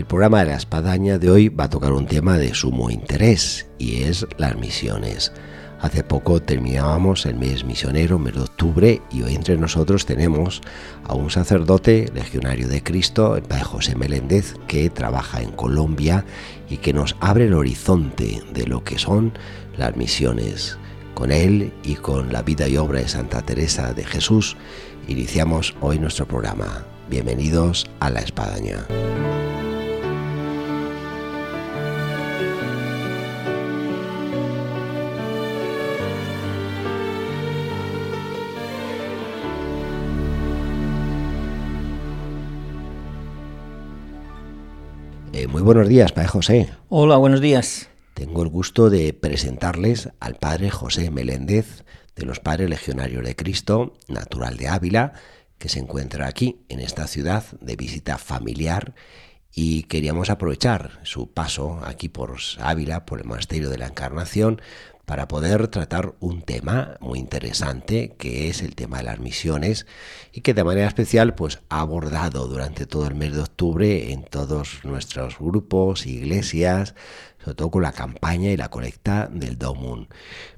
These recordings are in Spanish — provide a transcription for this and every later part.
El programa de La Espadaña de hoy va a tocar un tema de sumo interés y es las misiones. Hace poco terminábamos el mes misionero, mes de octubre, y hoy entre nosotros tenemos a un sacerdote legionario de Cristo, el Padre José Meléndez, que trabaja en Colombia y que nos abre el horizonte de lo que son las misiones. Con él y con la vida y obra de Santa Teresa de Jesús, iniciamos hoy nuestro programa. Bienvenidos a La Espadaña. Muy buenos días, Padre José. Hola, buenos días. Tengo el gusto de presentarles al Padre José Meléndez de los Padres Legionarios de Cristo, natural de Ávila, que se encuentra aquí, en esta ciudad, de visita familiar y queríamos aprovechar su paso aquí por Ávila, por el Monasterio de la Encarnación, para poder tratar un tema muy interesante que es el tema de las misiones y que de manera especial pues ha abordado durante todo el mes de octubre en todos nuestros grupos, iglesias, sobre todo con la campaña y la colecta del Domun.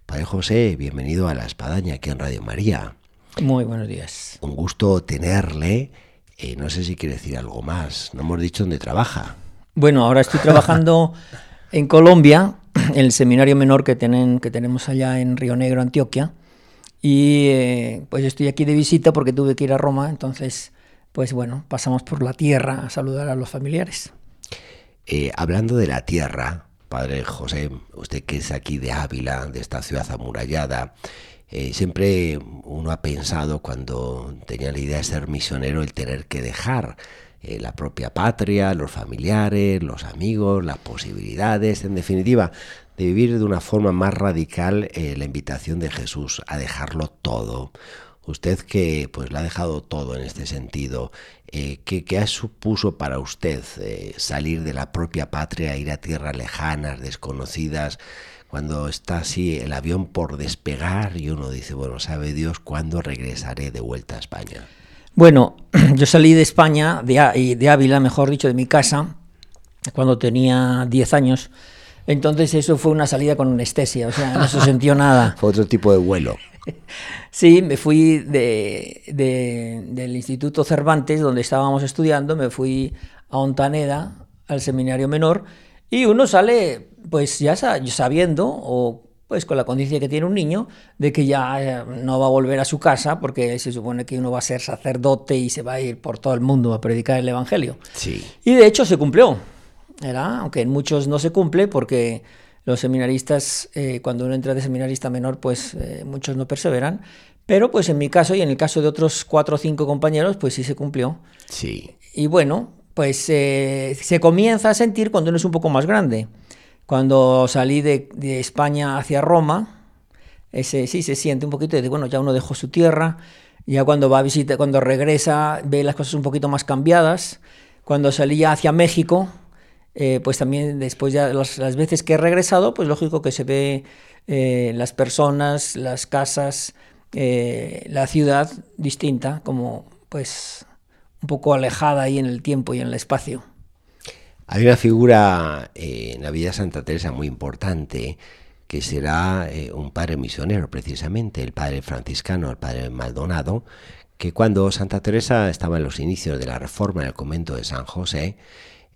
Padre José, bienvenido a La Espadaña aquí en Radio María. Muy buenos días. Un gusto tenerle. Eh, no sé si quiere decir algo más. No hemos dicho dónde trabaja. Bueno, ahora estoy trabajando en Colombia, en el seminario menor que, tienen, que tenemos allá en Río Negro, Antioquia. Y eh, pues estoy aquí de visita porque tuve que ir a Roma, entonces, pues bueno, pasamos por la tierra a saludar a los familiares. Eh, hablando de la tierra, padre José, usted que es aquí de Ávila, de esta ciudad amurallada, eh, siempre uno ha pensado cuando tenía la idea de ser misionero el tener que dejar eh, la propia patria, los familiares, los amigos, las posibilidades, en definitiva, de vivir de una forma más radical eh, la invitación de Jesús a dejarlo todo. Usted que pues la ha dejado todo en este sentido, eh, ¿qué, ¿qué, supuso para usted salir de la propia patria, ir a tierras lejanas, desconocidas, cuando está así el avión por despegar y uno dice, bueno, sabe Dios cuándo regresaré de vuelta a España? Bueno, yo salí de España, de, de Ávila, mejor dicho, de mi casa, cuando tenía 10 años. Entonces eso fue una salida con anestesia, o sea, no se sintió nada. fue otro tipo de vuelo. Sí, me fui de, de, del Instituto Cervantes, donde estábamos estudiando, me fui a Ontaneda, al seminario menor, y uno sale, pues ya sabiendo, o pues con la condición que tiene un niño, de que ya no va a volver a su casa, porque se supone que uno va a ser sacerdote y se va a ir por todo el mundo a predicar el Evangelio. Sí. Y de hecho se cumplió, ¿verdad? aunque en muchos no se cumple, porque los seminaristas, eh, cuando uno entra de seminarista menor, pues eh, muchos no perseveran. Pero pues en mi caso y en el caso de otros cuatro o cinco compañeros, pues sí se cumplió. Sí. Y bueno, pues eh, se comienza a sentir cuando uno es un poco más grande. Cuando salí de, España hacia Roma, ese sí se siente un poquito de, bueno, ya uno dejó su tierra, ya cuando va a visitar, cuando regresa, ve las cosas un poquito más cambiadas. Cuando salí hacia México, eh, pues también después ya las, las, veces que he regresado, pues lógico que se ve eh, las personas, las casas, eh, la ciudad distinta, como pues un poco alejada ahí en el tiempo y en el espacio. Hay una figura eh, en la vida de Santa Teresa muy importante que será eh, un padre misionero precisamente, el padre franciscano, el padre Maldonado, que cuando Santa Teresa estaba en los inicios de la reforma en el convento de San José,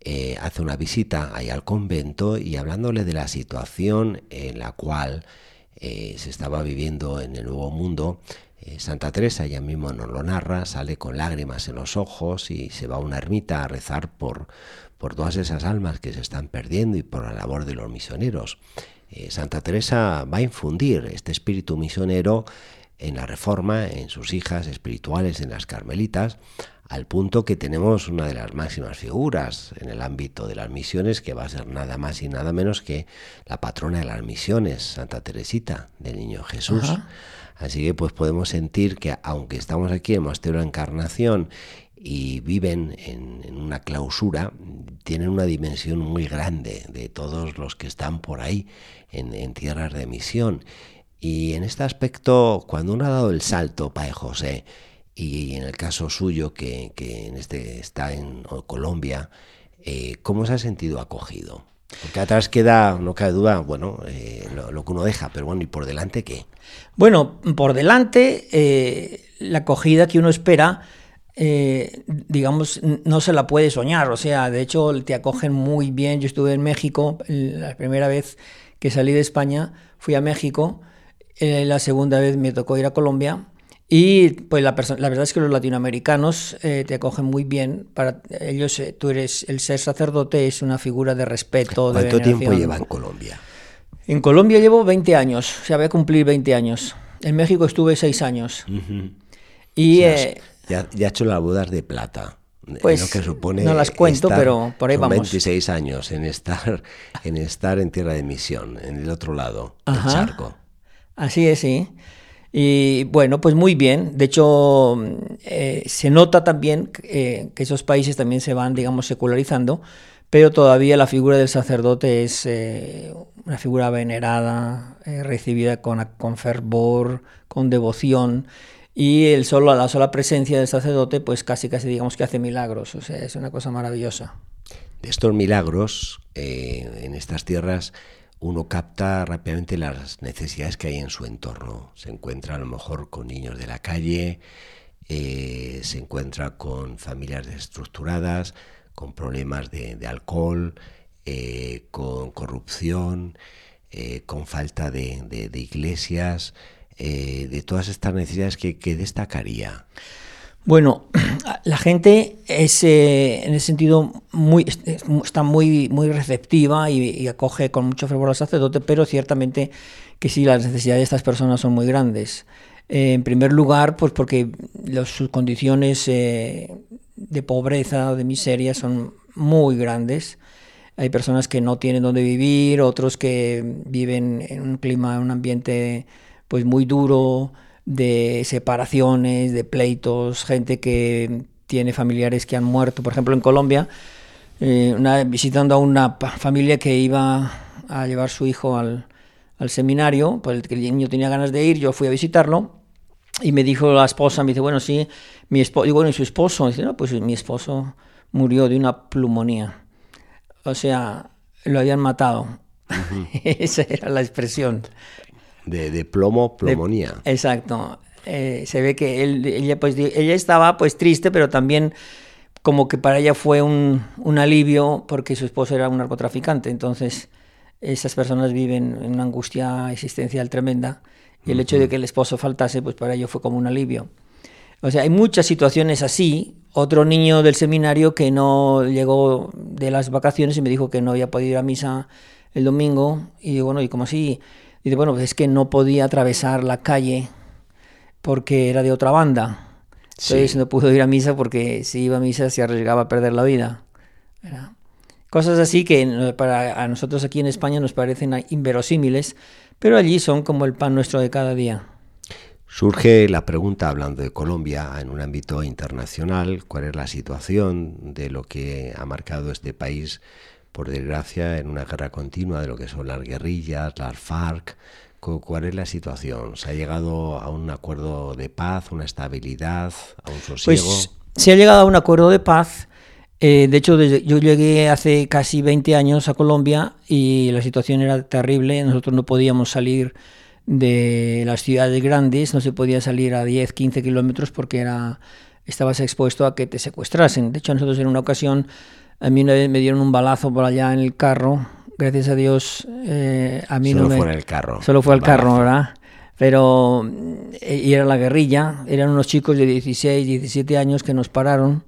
eh, hace una visita ahí al convento y hablándole de la situación en la cual se estaba viviendo en el Nuevo Mundo, Santa Teresa, ella mismo nos lo narra, sale con lágrimas en los ojos y se va a una ermita a rezar por, por todas esas almas que se están perdiendo y por la labor de los misioneros. Eh, Santa Teresa va a infundir este espíritu misionero en la Reforma, en sus hijas espirituales, en las Carmelitas, al punto que tenemos una de las máximas figuras en el ámbito de las misiones, que va a ser nada más y nada menos que la patrona de las misiones, Santa Teresita del Niño Jesús. Así que pues podemos sentir que aunque estamos aquí en Monasterio de Encarnación y viven en, una clausura, tienen una dimensión muy grande de todos los que están por ahí en, tierras de misión. Y en este aspecto, cuando uno ha dado el salto, Padre José, y en el caso suyo, que, en este está en Colombia, eh, ¿cómo se ha sentido acogido? Porque atrás queda, no cabe duda, bueno, eh, lo, que uno deja, pero bueno, ¿y por delante qué? Bueno, por delante, eh, la acogida que uno espera, digamos, no se la puede soñar. O sea, de hecho, te acogen muy bien. Yo estuve en México, la primera vez que salí de España, fui a México. la segunda vez me tocó ir a Colombia y pues la, la verdad es que los latinoamericanos eh, te acogen muy bien. Para ellos, eh, tú eres el ser sacerdote es una figura de respeto. ¿Cuánto tiempo lleva en Colombia? En Colombia llevo 20 años, o sea, voy a cumplir 20 años. En México estuve 6 años. Y eh, ya, ya, he hecho las bodas de plata. Pues que supone no las cuento, pero por ahí vamos. 26 años en estar, en estar en tierra de misión, en el otro lado del charco. Así es, sí. Y bueno, pues muy bien. De hecho, eh, se nota también eh, que esos países también se van, digamos, secularizando, pero todavía la figura del sacerdote es eh, una figura venerada, recibida con, con, fervor, con devoción. Y el solo, la sola presencia del sacerdote, pues casi, casi digamos que hace milagros. O sea, es una cosa maravillosa. De estos milagros, en estas tierras, uno capta rápidamente las necesidades que hay en su entorno. Se encuentra a lo mejor con niños de la calle, eh, se encuentra con familias desestructuradas, con problemas de, alcohol, eh, con corrupción, eh, con falta de, iglesias, de todas estas necesidades que, destacaría. Bueno, la gente es eh, en ese sentido muy, está muy, muy receptiva y, acoge con mucho fervor al sacerdote, pero ciertamente que sí, las necesidades de estas personas son muy grandes. Eh, en primer lugar, pues porque sus condiciones eh, de pobreza o de miseria son muy grandes. Hay personas que no tienen dónde vivir, otros que viven en un clima, en un ambiente pues muy duro, de separaciones, de pleitos, gente que tiene familiares que han muerto. Por ejemplo, en Colombia, eh, una, visitando a una familia que iba a llevar su hijo al, seminario, pues el niño tenía ganas de ir, yo fui a visitarlo y me dijo la esposa, me dice, bueno, sí, mi esposo, digo, bueno, ¿y su esposo? dice, no, pues mi esposo murió de una plumonía. O sea, lo habían matado. Esa era la expresión de, plomo, plomonía. exacto. Eh, se ve que él, ella, pues, ella estaba pues triste, pero también como que para ella fue un, un alivio porque su esposo era un narcotraficante. Entonces, esas personas viven en una angustia existencial tremenda y el hecho de que el esposo faltase, pues para ello fue como un alivio. O sea, hay muchas situaciones así. Otro niño del seminario que no llegó de las vacaciones y me dijo que no había podido ir a misa el domingo. Y bueno, ¿y como así? Y dice, bueno, pues es que no podía atravesar la calle porque era de otra banda. Entonces no pudo ir a misa porque si iba a misa se arriesgaba a perder la vida. Cosas así que para a nosotros aquí en España nos parecen inverosímiles, pero allí son como el pan nuestro de cada día. Surge la pregunta, hablando de Colombia, en un ámbito internacional, ¿cuál es la situación de lo que ha marcado este país por desgracia, en una guerra continua de lo que son las guerrillas, las FARC. ¿Cuál es la situación? ¿Se ha llegado a un acuerdo de paz, una estabilidad, a un sosiego? Pues se ha llegado a un acuerdo de paz. Eh, de hecho, yo llegué hace casi 20 años a Colombia y la situación era terrible. Nosotros no podíamos salir de las ciudades grandes, no se podía salir a 10, 15 kilómetros porque era, estabas expuesto a que te secuestrasen. De hecho, nosotros en una ocasión a mí una vez me dieron un balazo por allá en el carro. Gracias a Dios, eh, a mí solo no me... fue en el carro. Solo fue el carro, ¿verdad? Pero eh, y era la guerrilla, eran unos chicos de 16, 17 años que nos pararon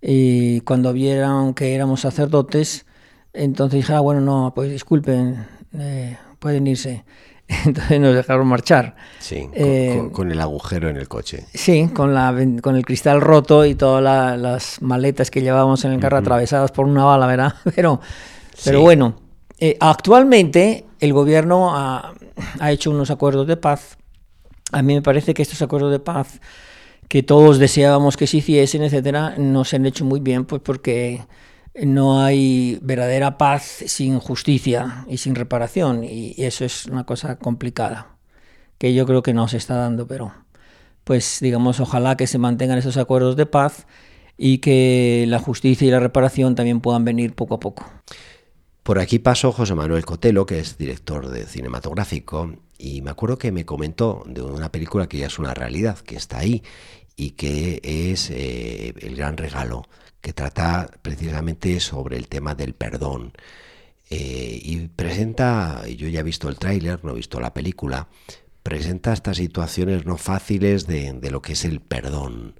y cuando vieron que éramos sacerdotes, entonces dije, ah, bueno, no, pues disculpen, eh, pueden irse. entonces nos dejaron marchar. Sí, con, Eh, con- con el agujero en el coche. Sí, con, la, con el cristal roto y todas la- las maletas que llevábamos en el carro atravesadas por una bala, ¿verdad? Pero, pero Sí. bueno, eh, actualmente el gobierno ha, ha hecho unos acuerdos de paz. A mí me parece que estos acuerdos de paz que todos deseábamos que se hiciesen, etcétera, no se han hecho muy bien, pues porque no hay verdadera paz sin justicia y sin reparación, y eso es una cosa complicada, que yo creo que no se está dando, pero pues digamos, ojalá que se mantengan esos acuerdos de paz y que la justicia y la reparación también puedan venir poco a poco. Por aquí pasó José Manuel Cotelo, que es director de cinematográfico, y me acuerdo que me comentó de una película que ya es una realidad, que está ahí, y que es eh, El Gran Regalo, que trata precisamente sobre el tema del perdón. Eh, y presenta, yo ya he visto el tráiler, no he visto la película, presenta estas situaciones no fáciles de, de lo que es el perdón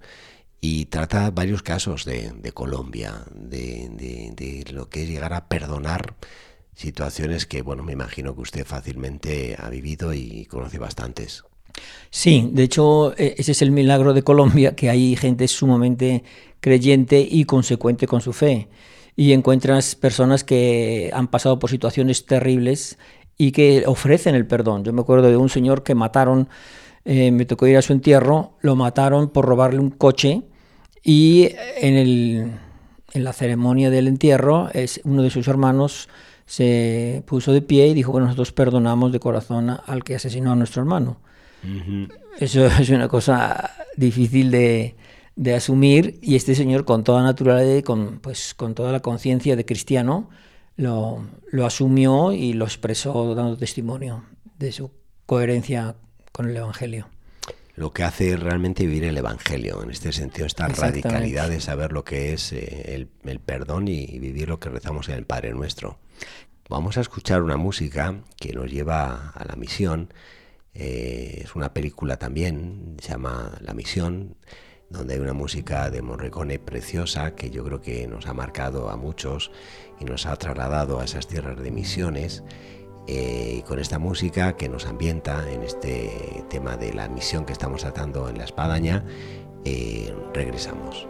y trata varios casos de, Colombia, de, de- lo que es llegar a perdonar situaciones que, bueno, me imagino que usted fácilmente ha vivido y conoce bastantes. Sí, de hecho, eh, ese es el milagro de Colombia, que hay gente sumamente creyente y consecuente con su fe. Y encuentras personas que han pasado por situaciones terribles y que ofrecen el perdón. Yo me acuerdo de un señor que mataron, eh, me tocó ir a su entierro, lo mataron por robarle un coche y en, el, en la ceremonia del entierro es, uno de sus hermanos se puso de pie y dijo, bueno, nosotros perdonamos de corazón al que asesinó a nuestro hermano. Eso es una cosa difícil de, de asumir y este señor con toda naturalidad y con, pues, con toda la conciencia de cristiano lo, lo asumió y lo expresó dando testimonio de su coherencia con el Evangelio. Lo que hace realmente vivir el Evangelio, en este sentido, esta radicalidad de saber lo que es eh, el, el perdón y, y vivir lo que rezamos en el Padre Nuestro. Vamos a escuchar una música que nos lleva a la misión. Eh, es una película también, se llama La Misión, donde hay una música de Morricone preciosa que yo creo que nos ha marcado a muchos y nos ha trasladado a esas tierras de misiones. Eh, y con esta música que nos ambienta en este tema de la misión que estamos tratando en la espadaña, eh, regresamos.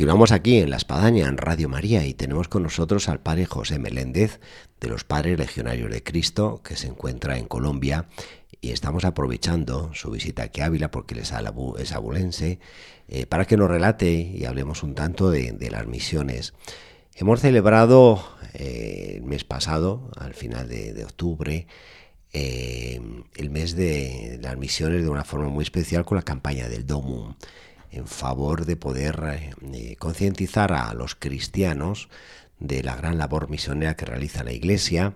Continuamos aquí en La Espadaña, en Radio María, y tenemos con nosotros al padre José Meléndez, de los Padres Legionarios de Cristo, que se encuentra en Colombia, y estamos aprovechando su visita aquí a Ávila, porque él es, abulense, eh, para que nos relate y hablemos un tanto de, las misiones. Hemos celebrado eh, el mes pasado, al final de, octubre, eh, el mes de las misiones de una forma muy especial con la campaña del DOMUM en favor de poder eh, concientizar a los cristianos de la gran labor misionera que realiza la Iglesia,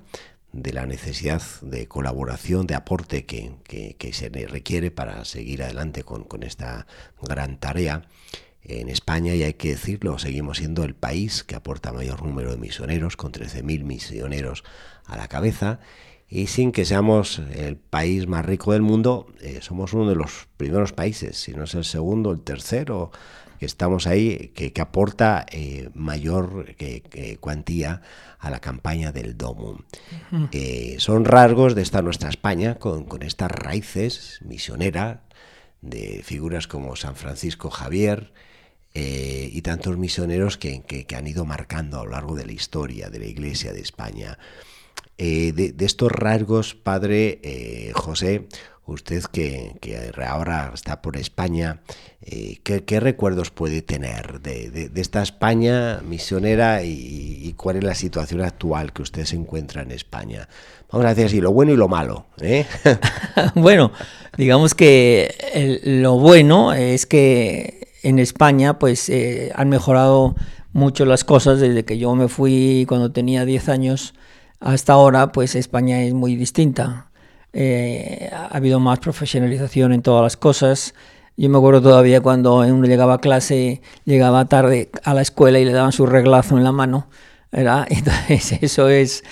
de la necesidad de colaboración, de aporte que, se requiere para seguir adelante con, con, esta gran tarea. En España, y hay que decirlo, seguimos siendo el país que aporta mayor número de misioneros, con 13.000 misioneros a la cabeza, y sin que seamos el país más rico del mundo, eh, somos uno de los primeros países, si no es el segundo, el tercero, que estamos ahí, que, aporta eh, mayor cuantía a la campaña del DOMUM. Eh, son rasgos de esta nuestra España, con, estas raíces misioneras de figuras como San Francisco Javier, y tantos misioneros que, que, han ido marcando a lo largo de la historia de la Iglesia de España. Eh, de, estos rasgos, padre eh, José, usted que, ahora está por España, eh, ¿qué, recuerdos puede tener de, esta España misionera y, cuál es la situación actual que usted se encuentra en España? Vamos a decir así, lo bueno y lo malo. bueno, digamos que lo bueno es que en España pues han mejorado mucho las cosas desde que yo me fui cuando tenía 10 años hasta ahora, pues España es muy distinta. Eh, ha habido más profesionalización en todas las cosas. Yo me acuerdo todavía cuando uno llegaba a clase, llegaba tarde a la escuela y le daban su reglazo en la mano. Entonces eso es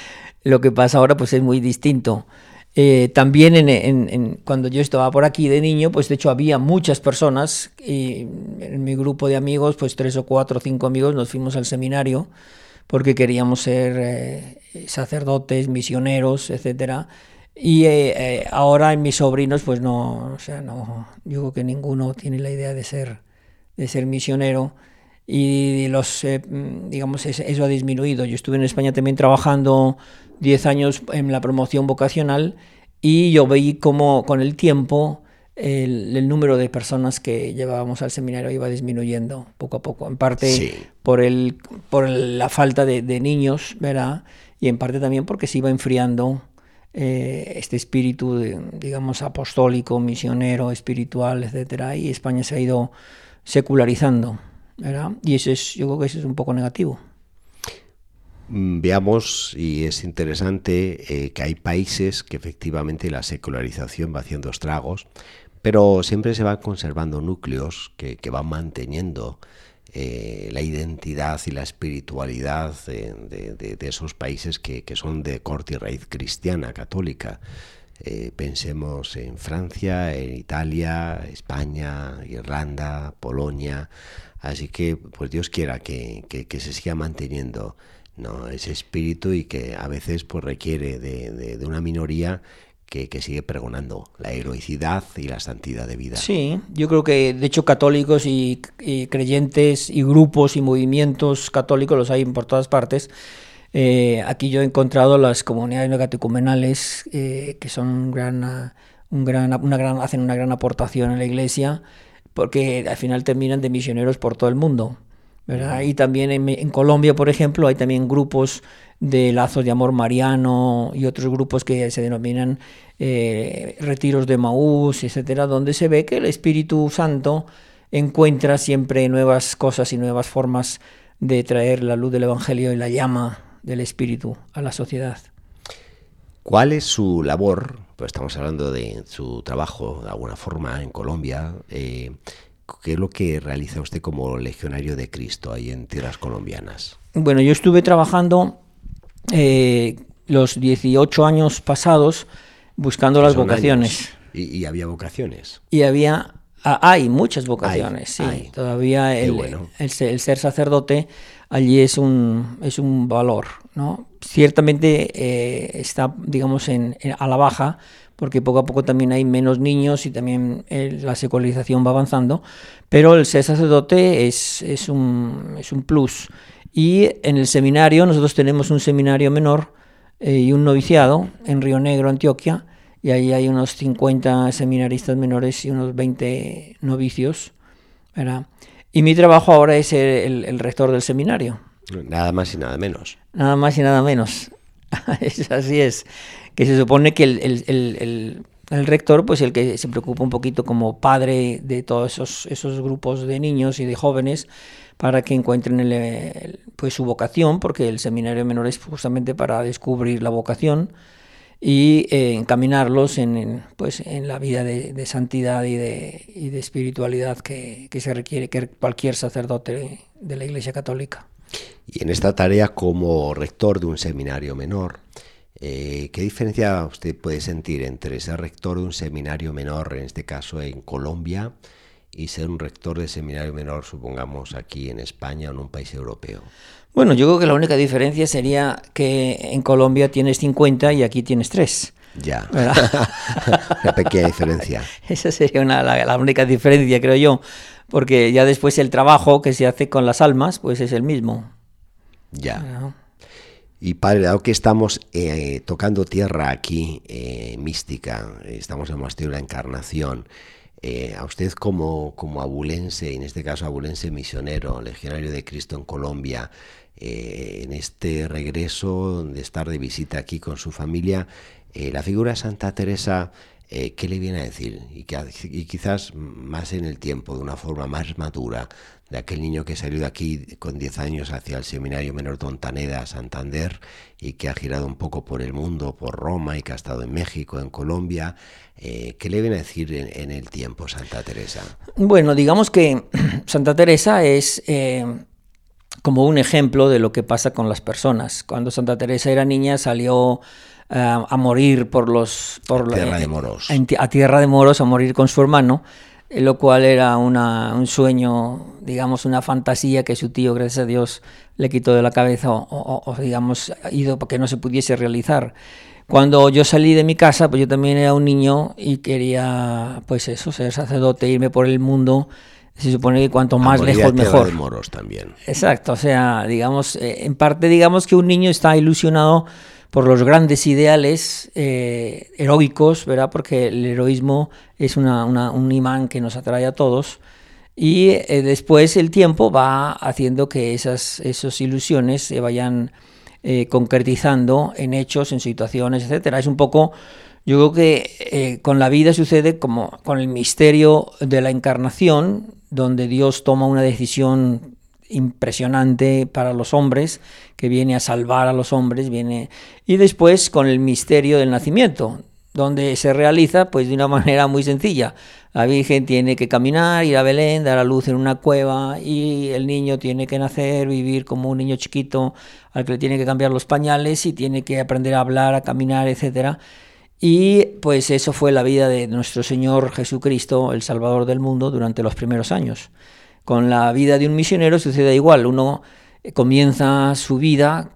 lo que pasa ahora, pues es muy distinto. Eh, también cuando yo estaba por aquí de niño, pues de hecho había muchas personas en mi grupo de amigos, pues tres o cuatro o cinco amigos, nos fuimos al seminario porque queríamos ser eh, sacerdotes, misioneros, etcétera. Y eh, eh, ahora en mis sobrinos, pues no, o sea, no, yo creo que ninguno tiene la idea de ser, de ser misionero y los, digamos, eso ha disminuido. Yo estuve en España también trabajando 10 años en la promoción vocacional y yo veí cómo con el tiempo el, número de personas que llevábamos al seminario iba disminuyendo poco a poco, en parte por, el, por la falta de, niños, ¿verdad? Y en parte también porque se iba enfriando eh, este espíritu, digamos, apostólico, misionero, espiritual, etcétera, y España se ha ido secularizando, ¿verdad? Y eso es, yo creo que eso es un poco negativo mm, veamos, y es interesante, eh, que hay países que efectivamente la secularización va haciendo estragos pero siempre se van conservando núcleos que, van manteniendo eh, la identidad y la espiritualidad de, esos países que, son de corte y raíz cristiana, católica. Eh, pensemos en Francia, en Italia, España, Irlanda, Polonia. Así que, pues Dios quiera que, se siga manteniendo ¿no? ese espíritu y que a veces pues, requiere de, de una minoría que, sigue pregonando la heroicidad y la santidad de vida. Sí, yo creo que de hecho católicos y, creyentes y grupos y movimientos católicos los hay por todas partes. Eh, aquí yo he encontrado las comunidades catecumenales eh, que son gran, un gran, una gran, hacen una gran aportación en la iglesia porque al final terminan de misioneros por todo el mundo. ¿verdad? Y también en, en Colombia, por ejemplo, hay también grupos de lazos de amor mariano y otros grupos que se denominan eh, retiros de Maús, etcétera, donde se ve que el Espíritu Santo encuentra siempre nuevas cosas y nuevas formas de traer la luz del Evangelio y la llama del Espíritu a la sociedad. ¿Cuál es su labor? Pues estamos hablando de su trabajo de alguna forma en Colombia. Eh, ¿Qué es lo que realiza usted como legionario de Cristo ahí en tierras colombianas? Bueno, yo estuve trabajando eh, los 18 años pasados buscando las vocaciones. ¿Y, había vocaciones? Y había, ah, hay muchas vocaciones, sí. Todavía el, el, ser sacerdote allí es un, es un valor, ¿no? Ciertamente eh, está, digamos, en, a la baja, porque poco a poco también hay menos niños y también eh, la secularización va avanzando, pero el ser sacerdote es, es, un, es un plus. Y en el seminario, nosotros tenemos un seminario menor eh, y un noviciado en Río Negro, Antioquia, y ahí hay unos 50 seminaristas menores y unos 20 novicios. ¿verdad? Y mi trabajo ahora es el, el, rector del seminario. Nada más y nada menos. Nada más y nada menos. así es. Que se supone que el, el, el, rector, pues el que se preocupa un poquito como padre de todos esos, esos grupos de niños y de jóvenes para que encuentren el, pues su vocación, porque el seminario menor es justamente para descubrir la vocación y eh, encaminarlos en, pues, en la vida de, santidad y de, y de espiritualidad que, que, se requiere que cualquier sacerdote de la Iglesia Católica. Y en esta tarea como rector de un seminario menor, eh, ¿qué diferencia usted puede sentir entre ser rector de un seminario menor, en este caso en Colombia, y ser un rector de seminario menor, supongamos, aquí en España o en un país europeo? Bueno, yo creo que la única diferencia sería que en Colombia tienes 50 y aquí tienes 3. Ya, una pequeña diferencia. Esa sería una, la, única diferencia, creo yo, porque ya después el trabajo que se hace con las almas, pues es el mismo. Ya. Y padre, dado que estamos eh, tocando tierra aquí, eh, mística, estamos en el Monasterio de la Encarnación, eh, a usted como, como abulense, en este caso abulense misionero, legionario de Cristo en Colombia, eh, en este regreso de estar de visita aquí con su familia, eh, la figura de Santa Teresa, ¿qué le viene a decir? Y, que, y quizás más en el tiempo, de una forma más madura, de aquel niño que salió de aquí con 10 años hacia el Seminario Menor Dontaneda, Santander, y que ha girado un poco por el mundo, por Roma, y que ha estado en México, en Colombia. ¿Qué le viene a decir en, el tiempo Santa Teresa? Bueno, digamos que Santa Teresa es como un ejemplo de lo que pasa con las personas. Cuando Santa Teresa era niña salió eh, a morir por los... Por a tierra de moros. a tierra de moros, a morir con su hermano, eh, lo cual era una, un sueño, digamos, una fantasía que su tío, gracias a Dios, le quitó de la cabeza o, o digamos, ido para que no se pudiese realizar. Cuando yo salí de mi casa, pues yo también era un niño y quería, pues eso, ser sacerdote, irme por el mundo se supone que cuanto más lejos mejor. De moros también. Exacto, o sea, digamos, eh, en parte digamos que un niño está ilusionado por los grandes ideales eh, heroicos, ¿verdad? Porque el heroísmo es un imán que nos atrae a todos. Y eh, después el tiempo va haciendo que esas, esas ilusiones se vayan concretizando en hechos, en situaciones, etcétera. Es un poco yo creo que con la vida sucede como con el misterio de la encarnación, donde Dios toma una decisión impresionante para los hombres, que viene a salvar a los hombres, viene y después con el misterio del nacimiento, donde se realiza pues de una manera muy sencilla. La Virgen tiene que caminar, ir a Belén, dar a luz en una cueva y el niño tiene que nacer, vivir como un niño chiquito al que le tiene que cambiar los pañales y tiene que aprender a hablar, a caminar, etcétera. Y pues eso fue la vida de nuestro Señor Jesucristo, el Salvador del mundo, durante los primeros años. Con la vida de un misionero sucede igual, uno eh, comienza su vida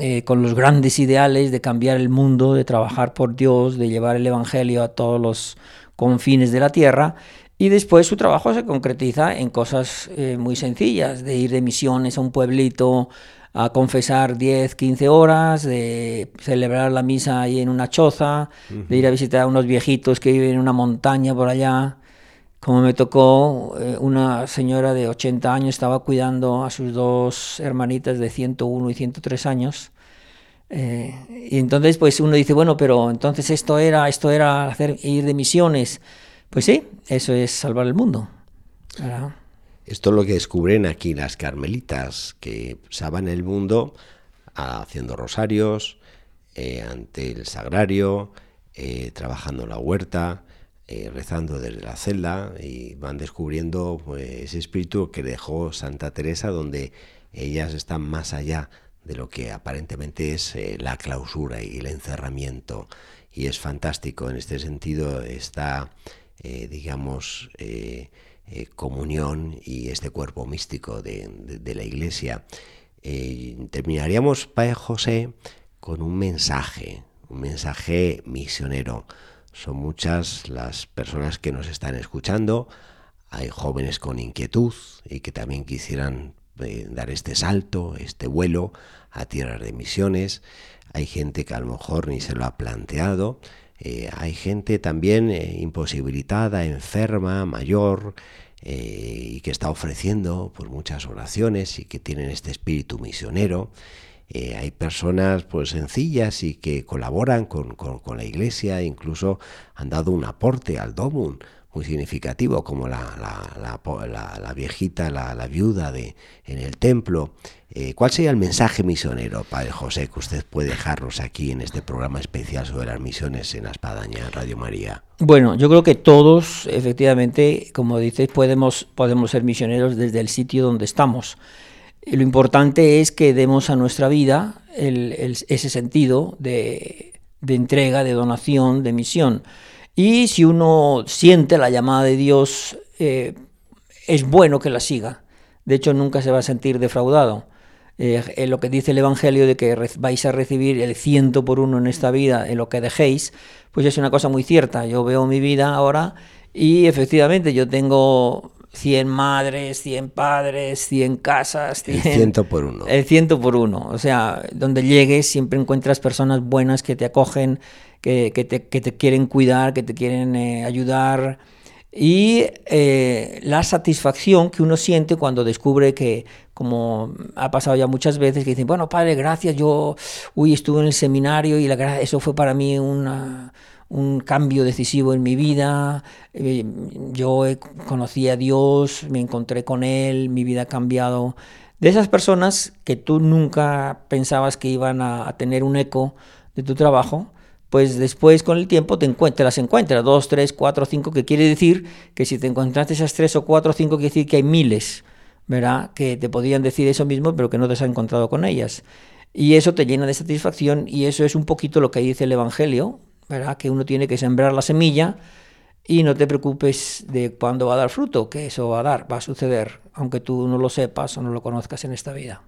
eh, con los grandes ideales de cambiar el mundo, de trabajar por Dios, de llevar el Evangelio a todos los confines de la tierra, y después su trabajo se concretiza en cosas eh, muy sencillas, de ir de misiones a un pueblito, a confesar 10, 15 horas, de celebrar la misa ahí en una choza, de ir a visitar a unos viejitos que viven en una montaña por allá. Como me tocó, eh, una señora de 80 años estaba cuidando a sus dos hermanitas de 101 y 103 años. Eh, y entonces pues uno dice, bueno, pero entonces esto era, esto era hacer, ir de misiones. Pues sí, eso es salvar el mundo. Esto es lo que descubren aquí las carmelitas, que saban el mundo haciendo rosarios, eh, ante el sagrario, eh, trabajando la huerta, eh, rezando desde la celda y van descubriendo pues, ese espíritu que dejó Santa Teresa, donde ellas están más allá de lo que aparentemente es la clausura y el encerramiento. Y es fantástico en este sentido, digamos, eh, comunión y este cuerpo místico de, la Iglesia. Eh, terminaríamos, Padre José, con un mensaje, un mensaje misionero. Son muchas las personas que nos están escuchando. Hay jóvenes con inquietud y que también quisieran eh, dar este salto, este vuelo a tierras de misiones. Hay gente que a lo mejor ni se lo ha planteado. Eh, hay gente también eh, imposibilitada, enferma, mayor, y que está ofreciendo pues, muchas oraciones y que tienen este espíritu misionero. Eh, hay personas pues sencillas y que colaboran con, la iglesia, incluso han dado un aporte al Domun muy significativo, como la, la, viejita, la, viuda de, en el templo. Eh, ¿Cuál sería el mensaje misionero, Padre José, que usted puede dejarnos aquí en este programa especial sobre las misiones en la Espadaña, Radio María? Bueno, yo creo que todos, efectivamente, como dices, podemos, podemos ser misioneros desde el sitio donde estamos lo importante es que demos a nuestra vida ese sentido de, entrega, de donación, de misión. Y si uno siente la llamada de Dios, eh, es bueno que la siga. De hecho, nunca se va a sentir defraudado. Eh, lo que dice el Evangelio de que vais a recibir el ciento por uno en esta vida, en lo que dejéis, pues es una cosa muy cierta. Yo veo mi vida ahora y efectivamente yo tengo 100 madres, 100 padres, 100 casas. el ciento por uno. El ciento por uno. O sea, donde llegues siempre encuentras personas buenas que te acogen, que, te, quieren cuidar, que te quieren eh, ayudar. Y eh, la satisfacción que uno siente cuando descubre que, como ha pasado ya muchas veces, que dicen, bueno, padre, gracias, yo, uy, estuve en el seminario y la, eso fue para mí una un cambio decisivo en mi vida. Eh, yo conocí a Dios, me encontré con Él, mi vida ha cambiado. De esas personas que tú nunca pensabas que iban a, tener un eco de tu trabajo, pues después con el tiempo te, encuentras, las encuentras, dos, tres, cuatro, cinco, que quiere decir que si te encontraste esas tres o cuatro o cinco, quiere decir que hay miles, ¿verdad? Que te podían decir eso mismo, pero que no te has encontrado con ellas. Y eso te llena de satisfacción y eso es un poquito lo que dice el Evangelio, ¿verdad? Que uno tiene que sembrar la semilla y no te preocupes de cuándo va a dar fruto, que eso va a dar, va a suceder, aunque tú no lo sepas o no lo conozcas en esta vida.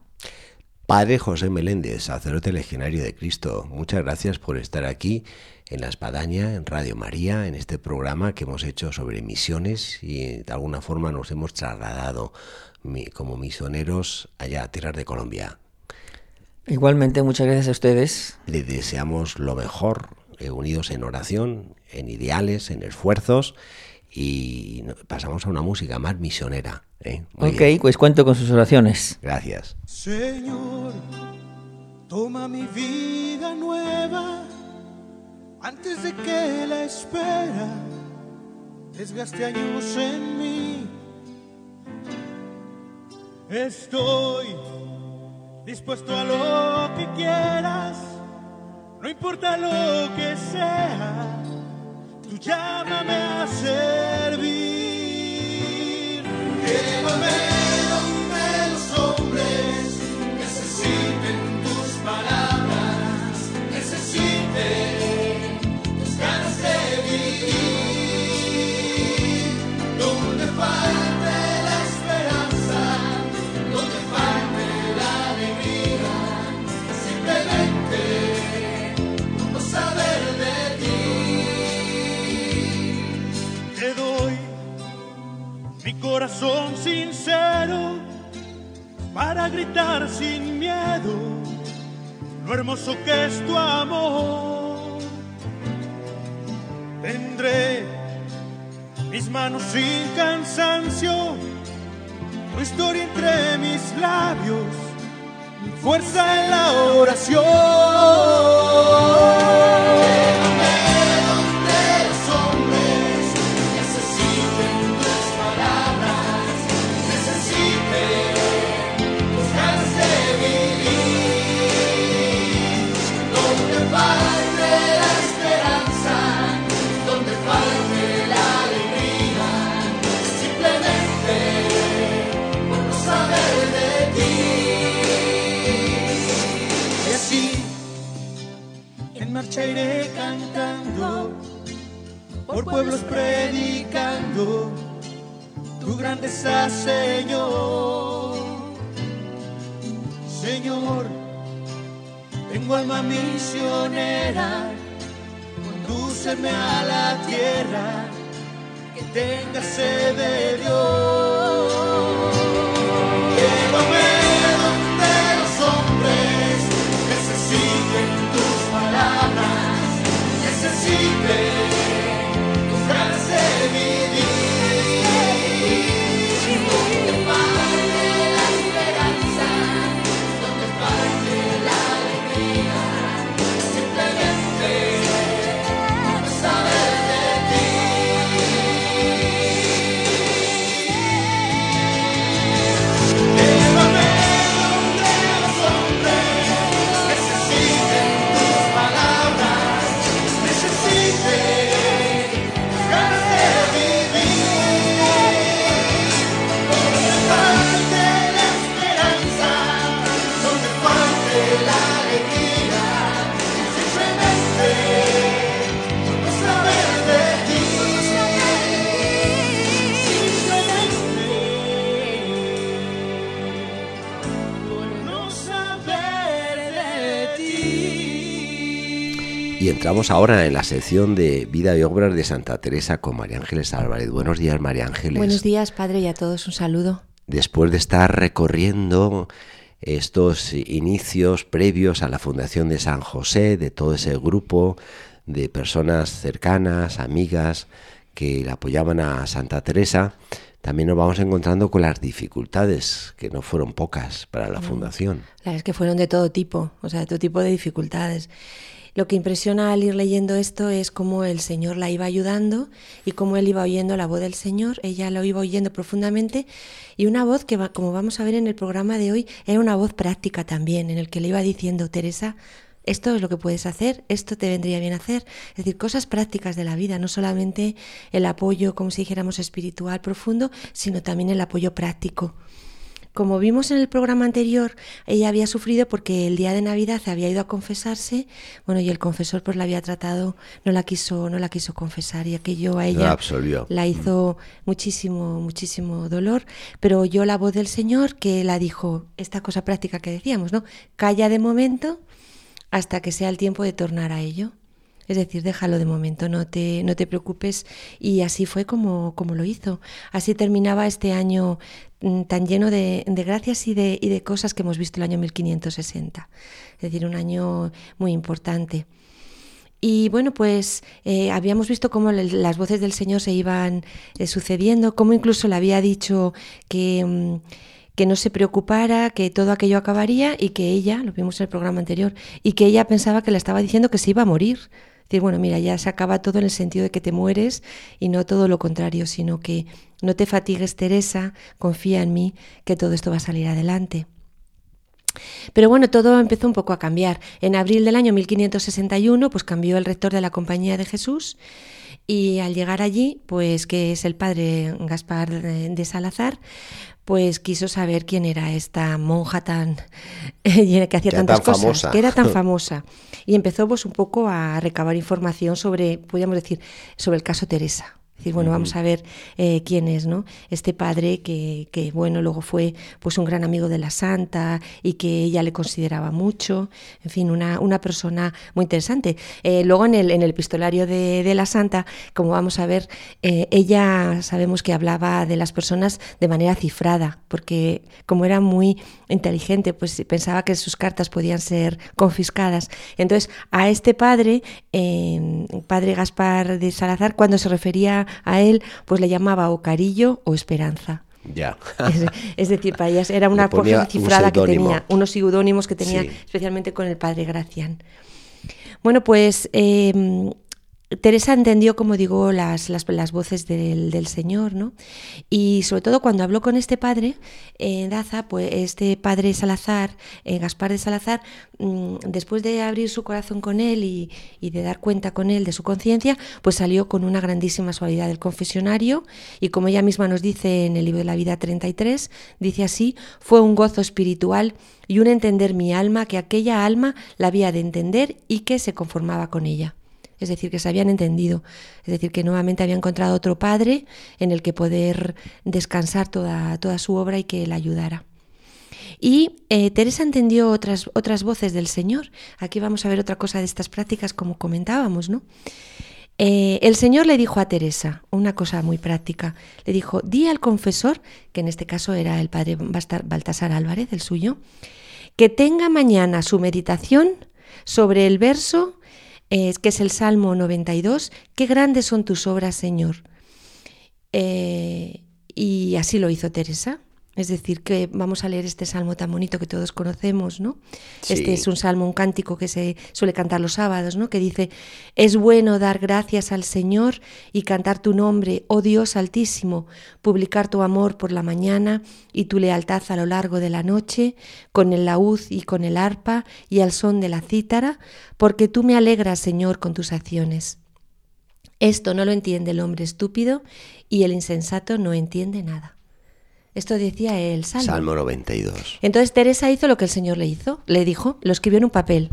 Padre José Meléndez, sacerdote legionario de Cristo, muchas gracias por estar aquí en La Espadaña, en Radio María, en este programa que hemos hecho sobre misiones y de alguna forma nos hemos trasladado como misioneros allá a tierras de Colombia. Igualmente, muchas gracias a ustedes. Le deseamos lo mejor eh, unidos en oración, en ideales, en esfuerzos y pasamos a una música más misionera. ¿eh? ok, pues cuento con sus oraciones. Gracias. Señor, toma mi vida nueva antes de que la espera desgaste años en mí. Estoy dispuesto a lo que quieras no importa lo que sea, tú llámame a servir. Corazón sincero para gritar sin miedo lo hermoso que es tu amor. Tendré mis manos sin cansancio, tu historia entre mis labios fuerza en la oración. Entramos ahora en la sección de Vida y Obras de Santa Teresa con María Ángeles Álvarez. Buenos días, María Ángeles. Buenos días, padre, y a todos un saludo. Después de estar recorriendo estos inicios previos a la fundación de San José, de todo ese grupo de personas cercanas, amigas, que le apoyaban a Santa Teresa, también nos vamos encontrando con las dificultades, que no fueron pocas para la fundación. La verdad es que fueron de todo tipo, o sea, de todo tipo de dificultades. Lo que impresiona al ir leyendo esto es cómo el Señor la iba ayudando y cómo él iba oyendo la voz del Señor, ella lo iba oyendo profundamente y una voz que, como vamos a ver en el programa de hoy, era una voz práctica también, en el que le iba diciendo, Teresa, esto es lo que puedes hacer, esto te vendría bien hacer. Es decir, cosas prácticas de la vida, no solamente el apoyo, como si dijéramos, espiritual profundo, sino también el apoyo práctico. Como vimos en el programa anterior, ella había sufrido porque el día de Navidad había ido a confesarse, bueno, y el confesor pues la había tratado, no la quiso, no la quiso confesar y aquello a ella la la hizo muchísimo, muchísimo dolor, pero oyó la voz del Señor que la dijo, esta cosa práctica que decíamos, ¿no? Calla de momento hasta que sea el tiempo de tornar a ello. Es decir, déjalo de momento, no te, no te preocupes. Y así fue como, como lo hizo. Así terminaba este año mm, tan lleno de, de gracias y de, y de cosas que hemos visto el año 1560. Es decir, un año muy importante. Y bueno, pues eh, habíamos visto cómo las voces del Señor se iban eh, sucediendo, cómo incluso le había dicho que, mm, que no se preocupara, que todo aquello acabaría y que ella, lo vimos en el programa anterior, y que ella pensaba que le estaba diciendo que se iba a morir. Decir, bueno, mira, ya se acaba todo en el sentido de que te mueres y no todo lo contrario, sino que no te fatigues, Teresa, confía en mí, que todo esto va a salir adelante. Pero bueno, todo empezó un poco a cambiar. En abril del año 1561, pues cambió el rector de la Compañía de Jesús y al llegar allí, pues que es el padre Gaspar de Salazar, pues quiso saber quién era esta monja tan que hacía tantas tan cosas, famosa. que era tan famosa. Y empezó pues un poco a recabar información sobre, podríamos decir, sobre el caso Teresa. Es decir, bueno, vamos a ver eh, quién es, ¿no? Este padre que, que, bueno, luego fue pues un gran amigo de la santa y que ella le consideraba mucho, en fin, una, una persona muy interesante. Eh, luego en el, en el epistolario de, de la santa, como vamos a ver, eh, ella sabemos que hablaba de las personas de manera cifrada, porque como era muy inteligente, pues pensaba que sus cartas podían ser confiscadas. Entonces, a este padre, padre Gaspar de Salazar, cuando se refería a él, pues le llamaba o Carillo o Esperanza. Ya. Es, es decir, para ellas era una cosa un cifrada que tenía, unos seudónimos que tenía Sí. especialmente con el padre Gracián. Bueno, pues eh, Teresa entendió, como digo, las, las, las voces del, del, Señor, ¿no? Y sobre todo cuando habló con este padre, eh, Daza, pues este padre Salazar, eh, Gaspar de Salazar, mmm, después de abrir su corazón con él y, y de dar cuenta con él de su conciencia, pues salió con una grandísima suavidad del confesionario y como ella misma nos dice en el libro de la vida 33, dice así, fue un gozo espiritual y un entender mi alma que aquella alma la había de entender y que se conformaba con ella es decir, que se habían entendido, es decir, que nuevamente había encontrado otro padre en el que poder descansar toda, toda su obra y que la ayudara. Y eh, Teresa entendió otras, otras voces del Señor. Aquí vamos a ver otra cosa de estas prácticas, como comentábamos, ¿no? Eh, el Señor le dijo a Teresa una cosa muy práctica. Le dijo, di al confesor, que en este caso era el padre Baltasar Álvarez, el suyo, que tenga mañana su meditación sobre el verso, eh, que es el Salmo 92, qué grandes son tus obras, Señor. Eh, y así lo hizo Teresa. Es decir, que vamos a leer este salmo tan bonito que todos conocemos, ¿no? Este es un salmo, un cántico que se suele cantar los sábados, ¿no? Que dice, es bueno dar gracias al Señor y cantar tu nombre, oh Dios altísimo, publicar tu amor por la mañana y tu lealtad a lo largo de la noche, con el laúd y con el arpa y al son de la cítara, porque tú me alegras, Señor, con tus acciones. Esto no lo entiende el hombre estúpido y el insensato no entiende nada. Esto decía el Salmo. Salmo 92. Entonces Teresa hizo lo que el Señor le hizo, le dijo, lo escribió en un papel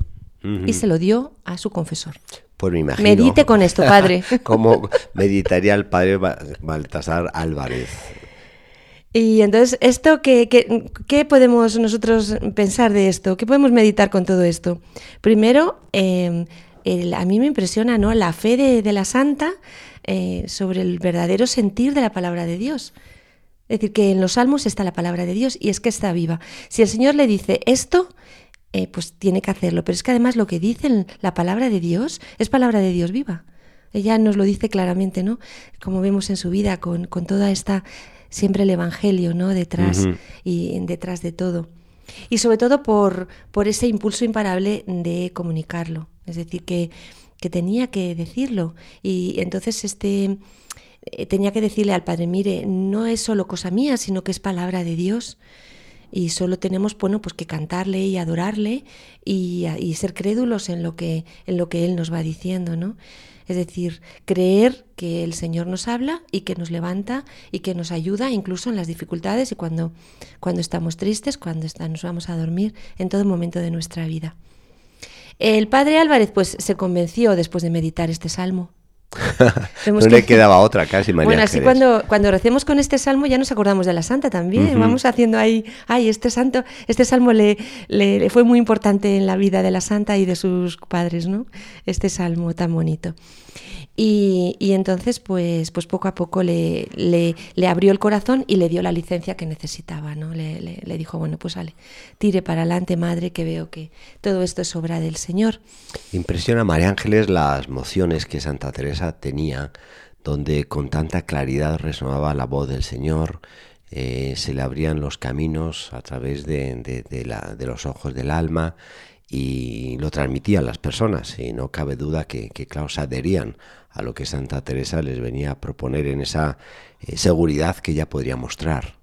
y se lo dio a su confesor. Pues me imagino. Medite con esto, padre. ¿Cómo meditaría el padre Baltasar Álvarez? Y entonces, ¿esto qué, qué, podemos nosotros pensar de esto? ¿Qué podemos meditar con todo esto? Primero, em, a mí me impresiona ¿no? la fe de, la santa eh, sobre el verdadero sentir de la palabra de Dios. Es decir, que en los salmos está la palabra de Dios y es que está viva. Si el Señor le dice esto, eh, pues tiene que hacerlo. Pero es que además lo que dice la palabra de Dios es palabra de Dios viva. Ella nos lo dice claramente, ¿no? Como vemos en su vida, con, toda esta, siempre el Evangelio, ¿no? Detrás y detrás de todo. Y sobre todo por, por ese impulso imparable de comunicarlo. Es decir, que, que tenía que decirlo. Y entonces este tenía que decirle al Padre, mire, no es solo cosa mía, sino que es palabra de Dios. Y solo tenemos bueno, pues que cantarle y adorarle y, ser crédulos en lo, que, en lo que Él nos va diciendo, ¿no? Es decir, creer que el Señor nos habla y que nos levanta y que nos ayuda incluso en las dificultades y cuando, cuando estamos tristes, cuando nos vamos a dormir, en todo momento de nuestra vida. El padre Álvarez pues se convenció después de meditar este salmo no le quedaba otra casi, María Bueno, así cuando, cuando recemos con este salmo ya nos acordamos de la santa también. Vamos haciendo ahí, ay, este santo, este salmo le, le, fue muy importante en la vida de la santa y de sus padres, ¿no? Este salmo tan bonito. Y, entonces, pues, pues poco a poco le, le, abrió el corazón y le dio la licencia que necesitaba, ¿no? Le, le, dijo, bueno, pues sale, tire para adelante, madre, que veo que todo esto es obra del Señor. Impresiona, María Ángeles, las mociones que Santa Teresa tenía, donde con tanta claridad resonaba la voz del Señor, eh, se le abrían los caminos a través de, de, la, de los ojos del alma y lo transmitían las personas y no cabe duda que, que claro, se adherían a lo que Santa Teresa les venía a proponer en esa eh, seguridad que ella podría mostrar.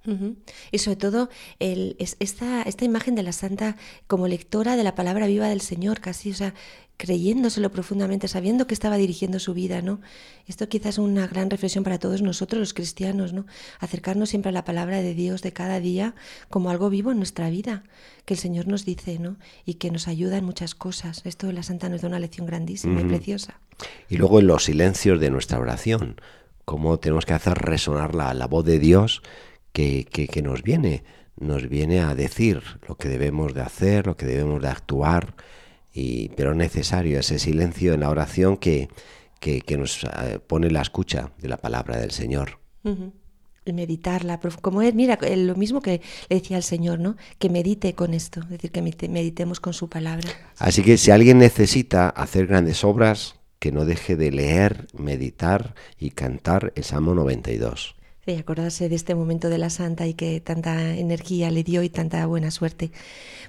Y sobre todo el, esta, esta imagen de la Santa como lectora de la palabra viva del Señor, casi, o sea, creyéndoselo profundamente, sabiendo que estaba dirigiendo su vida, ¿no? Esto quizás es una gran reflexión para todos nosotros los cristianos, ¿no? Acercarnos siempre a la palabra de Dios de cada día como algo vivo en nuestra vida, que el Señor nos dice, ¿no? Y que nos ayuda en muchas cosas. Esto la Santa nos da una lección grandísima y preciosa. Y luego en los silencios de nuestra oración, cómo tenemos que hacer resonar la, la voz de Dios que, que, que nos viene, nos viene a decir lo que debemos de hacer, lo que debemos de actuar, y, pero es necesario ese silencio en la oración que, que, nos eh, pone la escucha de la palabra del Señor. meditarla, como es, mira, lo mismo que le decía al Señor, ¿no? Que medite con esto, es decir, que meditemos con su palabra. Así que si alguien necesita hacer grandes obras, que no deje de leer, meditar y cantar el Salmo 92. Sí, acordarse de este momento de la Santa y que tanta energía le dio y tanta buena suerte.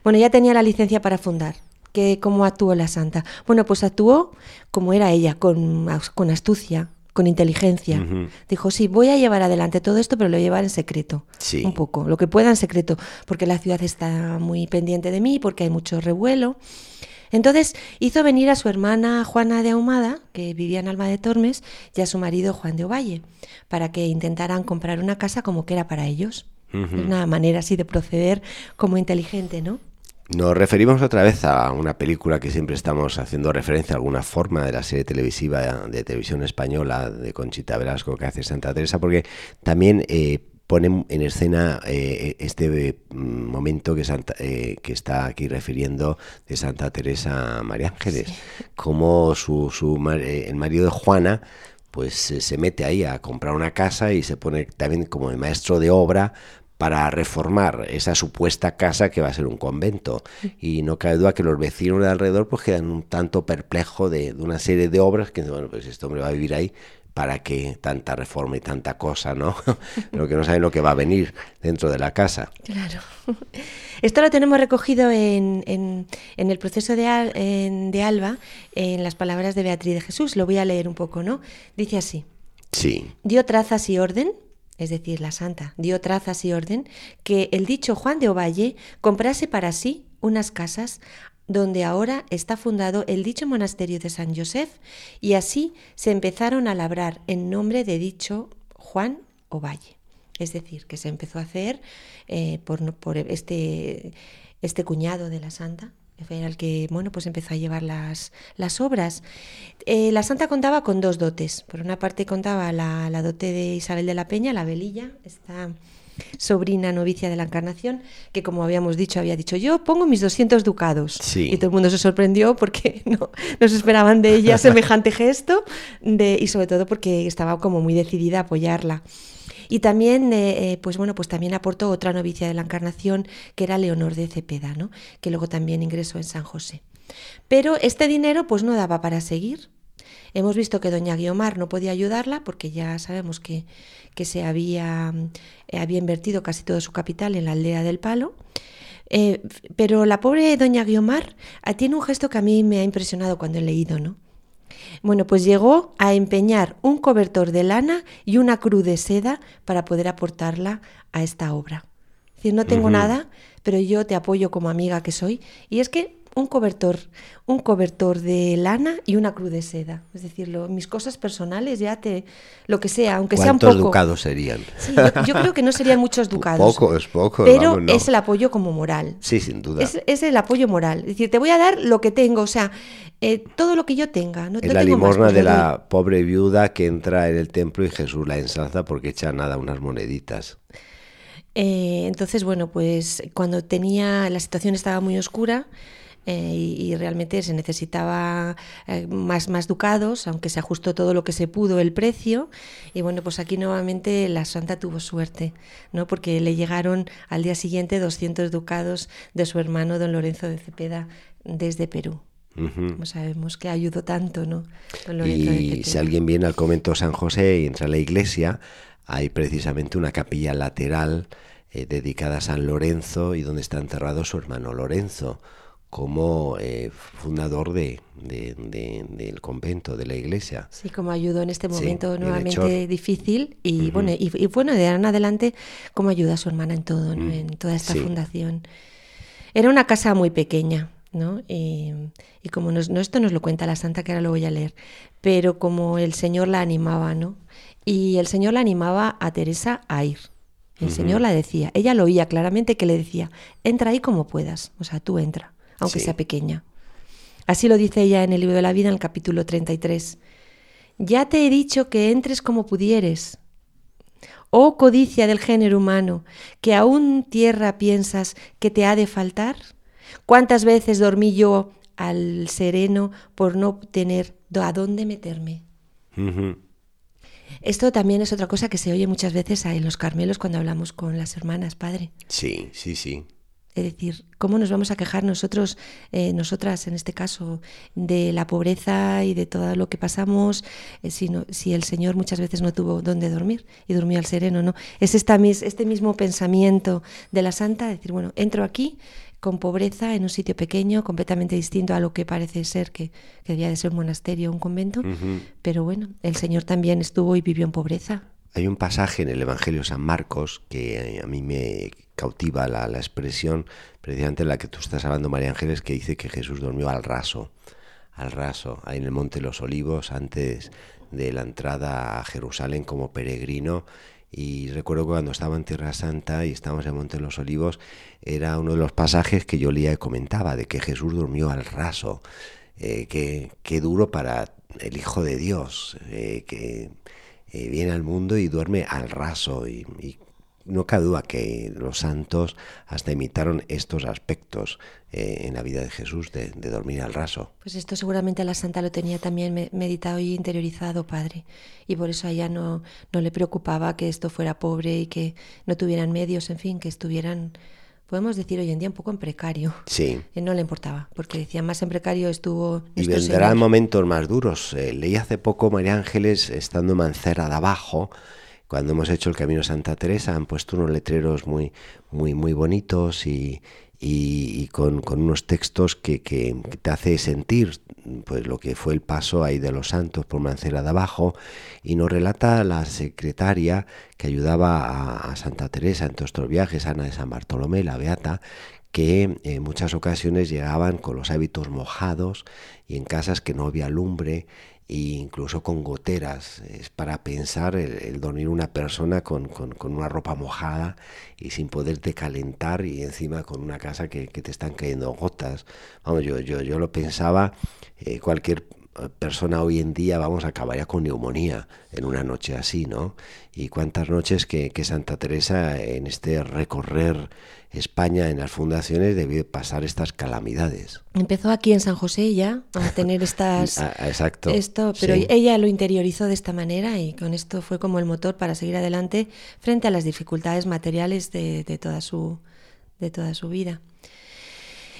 Bueno, ya tenía la licencia para fundar, que cómo actuó la santa. Bueno, pues actuó como era ella, con, con astucia, con inteligencia. Dijo, sí, voy a llevar adelante todo esto, pero lo voy a llevar en secreto. Sí. Un poco, lo que pueda en secreto, porque la ciudad está muy pendiente de mí, porque hay mucho revuelo. Entonces hizo venir a su hermana Juana de Ahumada, que vivía en Alma de Tormes, y a su marido Juan de Ovalle, para que intentaran comprar una casa como que era para ellos. Una manera así de proceder como inteligente, ¿no? Nos referimos otra vez a una película que siempre estamos haciendo referencia a alguna forma de la serie televisiva de televisión española de Conchita Velasco que hace Santa Teresa, porque también eh, pone en escena eh, este mm, momento que, Santa, eh, que está aquí refiriendo de Santa Teresa María Ángeles, como su, su, eh, el marido de Juana pues se mete ahí a comprar una casa y se pone también como el maestro de obra para reformar esa supuesta casa que va a ser un convento. Y no cabe duda que los vecinos de alrededor pues quedan un tanto perplejos de, de, una serie de obras que, bueno, pues este hombre va a vivir ahí para que tanta reforma y tanta cosa, ¿no? lo que no saben lo que va a venir dentro de la casa. Claro. Esto lo tenemos recogido en, en, en el proceso de, Al, en, de Alba, en las palabras de Beatriz de Jesús. Lo voy a leer un poco, ¿no? Dice así. Sí. Dio trazas y orden es decir, la santa, dio trazas y orden que el dicho Juan de Ovalle comprase para sí unas casas donde ahora está fundado el dicho monasterio de San Josef, y así se empezaron a labrar en nombre de dicho Juan Ovalle. Es decir, que se empezó a hacer eh, por, este, este cuñado de la santa, era el que bueno, pues empezó a llevar las, las obras. Eh, la santa contaba con dos dotes. Por una parte contaba la, la, dote de Isabel de la Peña, la velilla, esta sobrina novicia de la Encarnación, que como habíamos dicho, había dicho yo pongo mis 200 ducados. Sí. Y todo el mundo se sorprendió porque no, no se esperaban de ella semejante gesto de, y sobre todo porque estaba como muy decidida a apoyarla. Y también, eh, pues bueno, pues también aportó otra novicia de la Encarnación, que era Leonor de Cepeda, ¿no? que luego también ingresó en San José. Pero este dinero pues no daba para seguir. Hemos visto que doña Guiomar no podía ayudarla porque ya sabemos que, que se había, eh, había invertido casi todo su capital en la aldea del Palo. Eh, pero la pobre doña Guiomar tiene un gesto que a mí me ha impresionado cuando he leído, ¿no? Bueno, pues llegó a empeñar un cobertor de lana y una cruz de seda para poder aportarla a esta obra. Es decir, no tengo uh -huh. nada, pero yo te apoyo como amiga que soy. Y es que un cobertor, un cobertor de lana y una cruz de seda. Es decir, lo, mis cosas personales ya te, lo que sea, aunque sea un poco. ¿Cuántos ducados serían? Sí, yo, yo, creo que no serían muchos ducados. Poco, es poco. Pero vamos, no. es el apoyo como moral. Sí, sin duda. Es, es, el apoyo moral. Es decir, te voy a dar lo que tengo, o sea, eh, todo lo que yo tenga. No, es no la tengo limosna más, pues de la pobre viuda que entra en el templo y Jesús la ensalza porque echa nada, unas moneditas. Eh, entonces, bueno, pues cuando tenía, la situación estaba muy oscura, eh, y, y, realmente se necesitaba eh, más, más ducados, aunque se ajustó todo lo que se pudo el precio. Y bueno, pues aquí nuevamente la santa tuvo suerte, ¿no? porque le llegaron al día siguiente 200 ducados de su hermano don Lorenzo de Cepeda desde Perú. Uh -huh. Como sabemos que ayudó tanto, ¿no? Don Lorenzo y si alguien viene al convento San José y entra a la iglesia, hay precisamente una capilla lateral eh, dedicada a San Lorenzo y donde está enterrado su hermano Lorenzo como eh, fundador de, de, de, del convento, de la iglesia. Sí, como ayudó en este momento sí, nuevamente difícil y, uh -huh. bueno, y, y, bueno, de ahora en adelante, como ayuda a su hermana en todo, ¿no? mm. en toda esta sí. fundación. Era una casa muy pequeña, ¿no? Y, y como nos, no, esto nos lo cuenta la santa, que ahora lo voy a leer, pero como el Señor la animaba, ¿no? Y el Señor la animaba a Teresa a ir. El uh -huh. Señor la decía, ella lo oía claramente que le decía, entra ahí como puedas, o sea, tú entra aunque sí. sea pequeña. Así lo dice ella en el libro de la vida, en el capítulo 33. Ya te he dicho que entres como pudieres. Oh codicia del género humano, que aún tierra piensas que te ha de faltar. ¿Cuántas veces dormí yo al sereno por no tener a dónde meterme? Uh -huh. Esto también es otra cosa que se oye muchas veces en los Carmelos cuando hablamos con las hermanas, padre. Sí, sí, sí. Es decir, ¿cómo nos vamos a quejar nosotros, eh, nosotras en este caso, de la pobreza y de todo lo que pasamos eh, si, no, si, el Señor muchas veces no tuvo dónde dormir y durmió al sereno? ¿no? Es esta, este mismo pensamiento de la Santa, decir, bueno, entro aquí con pobreza en un sitio pequeño, completamente distinto a lo que parece ser que, que debía de ser un monasterio o un convento, uh -huh. pero bueno, el Señor también estuvo y vivió en pobreza. Hay un pasaje en el Evangelio de San Marcos que a mí me cautiva la, la, expresión, precisamente en la que tú estás hablando, María Ángeles, que dice que Jesús durmió al raso, al raso, ahí en el Monte de los Olivos, antes de la entrada a Jerusalén como peregrino. Y recuerdo que cuando estaba en Tierra Santa y estábamos en el Monte de los Olivos, era uno de los pasajes que yo leía y comentaba, de que Jesús durmió al raso. Eh, que, que, duro para el Hijo de Dios, eh, que eh, viene al mundo y duerme al raso y no cabe duda que los santos hasta imitaron estos aspectos eh, en la vida de Jesús de, dormir al raso. Pues esto seguramente la santa lo tenía también meditado y interiorizado, padre, y por eso a ella no, no le preocupaba que esto fuera pobre y que no tuvieran medios, en fin, que estuvieran podemos decir hoy en día un poco en precario. Sí. no le importaba, porque decía más en precario estuvo. Y vendrán momentos más duros. Eh, leí hace poco María Ángeles, estando en Mancera de abajo, cuando hemos hecho el Camino Santa Teresa, han puesto unos letreros muy, muy, muy bonitos y, y, con, unos textos que, que, te hace sentir pues lo que fue el paso ahí de los santos por Mancera de abajo. Y nos relata la secretaria que ayudaba a, Santa Teresa en todos estos viajes, Ana de San Bartolomé, la Beata, que en muchas ocasiones llegaban con los hábitos mojados y en casas que no había lumbre e incluso con goteras. Es para pensar el, dormir una persona con, una ropa mojada y sin poderte calentar y encima con una casa que, te están cayendo gotas. Vamos, yo, yo, yo lo pensaba, eh, cualquier persona hoy en día, vamos, acabaría con neumonía en una noche así, ¿no? Y cuántas noches que, que Santa Teresa en este recorrer España en las fundaciones debió pasar estas calamidades. Empezó aquí en San José ya a tener estas... Ah, exacto. Esto, pero ella lo interiorizó de esta manera y con esto fue como el motor para seguir adelante frente a las dificultades materiales de, de toda, su, de toda su vida.